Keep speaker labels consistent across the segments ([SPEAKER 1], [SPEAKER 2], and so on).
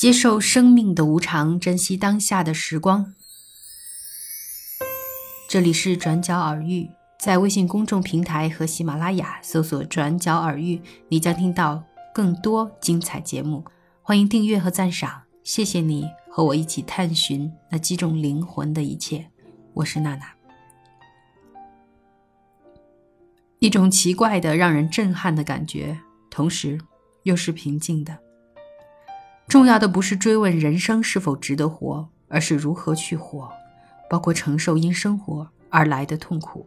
[SPEAKER 1] 接受生命的无常，珍惜当下的时光。这里是转角耳语，在微信公众平台和喜马拉雅搜索“转角耳语”，你将听到更多精彩节目。欢迎订阅和赞赏，谢谢你和我一起探寻那击中灵魂的一切。我是娜娜。一种奇怪的、让人震撼的感觉，同时又是平静的。重要的不是追问人生是否值得活，而是如何去活，包括承受因生活而来的痛苦。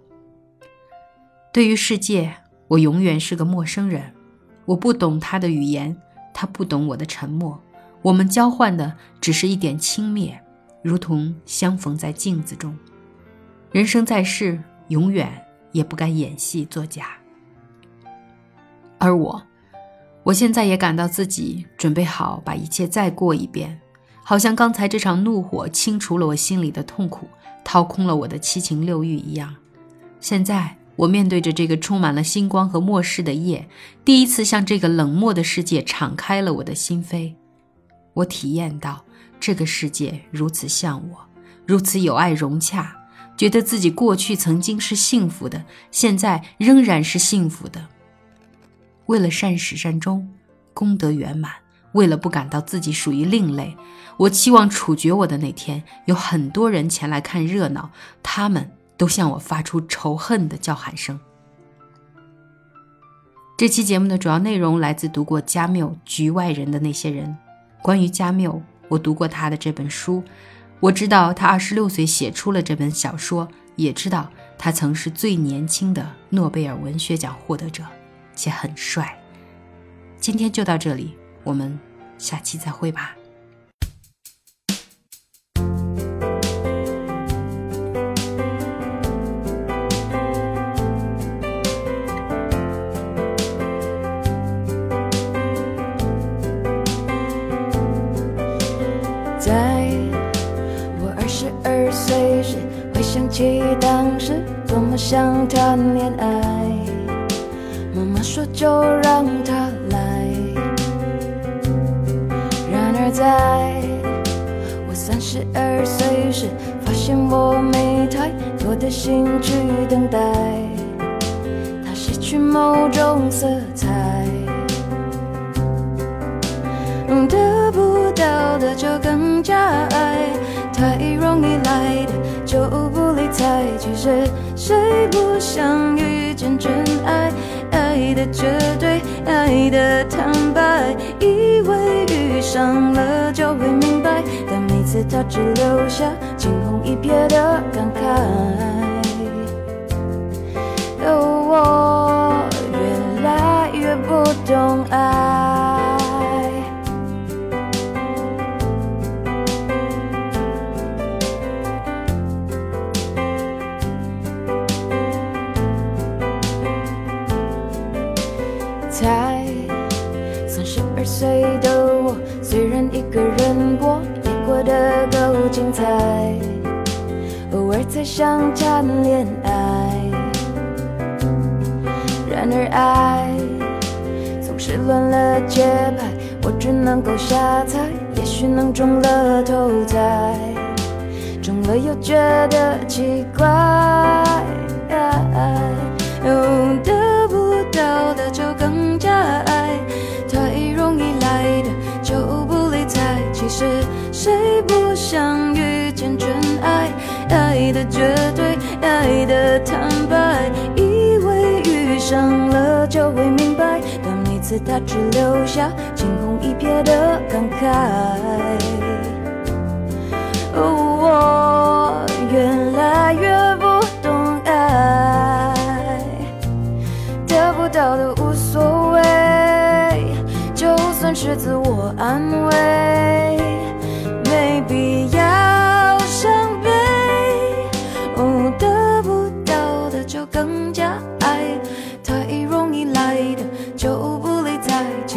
[SPEAKER 1] 对于世界，我永远是个陌生人，我不懂他的语言，他不懂我的沉默。我们交换的只是一点轻蔑，如同相逢在镜子中。人生在世，永远也不该演戏作假。而我。我现在也感到自己准备好把一切再过一遍，好像刚才这场怒火清除了我心里的痛苦，掏空了我的七情六欲一样。现在我面对着这个充满了星光和末世的夜，第一次向这个冷漠的世界敞开了我的心扉。我体验到这个世界如此像我，如此有爱融洽，觉得自己过去曾经是幸福的，现在仍然是幸福的。为了善始善终，功德圆满；为了不感到自己属于另类，我期望处决我的那天，有很多人前来看热闹，他们都向我发出仇恨的叫喊声。这期节目的主要内容来自读过加缪《局外人》的那些人。关于加缪，我读过他的这本书，我知道他二十六岁写出了这本小说，也知道他曾是最年轻的诺贝尔文学奖获得者。且很帅。今天就到这里，我们下期再会吧。
[SPEAKER 2] 在我二十二岁时，回想起当时多么想谈恋爱。妈妈说就让他来。然而在我三十二岁时，发现我没太多的心去等待，他失去某种色彩，得不到的就更加爱，太容易来的就不理睬。其实谁不想遇见真爱？爱的绝对，爱的坦白，以为遇上了就会明白，但每次他只留下惊鸿一瞥的感慨。的我，虽然一个人过，也过得够精彩。偶尔才想谈恋爱，然而爱总是乱了节拍，我只能够瞎猜，也许能中了头彩，中了又觉得奇怪。不想遇见真爱？爱的绝对，爱的坦白，以为遇上了就会明白，但每次他只留下惊鸿一瞥的感慨。我越来越不懂爱。得不到的无所谓，就算是自我安慰，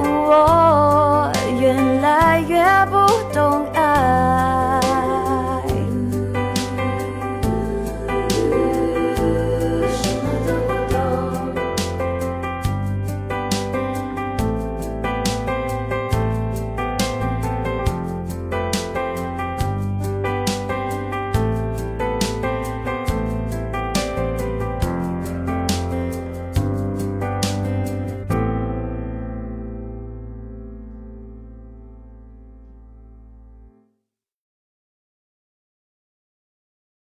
[SPEAKER 2] 我越来越不懂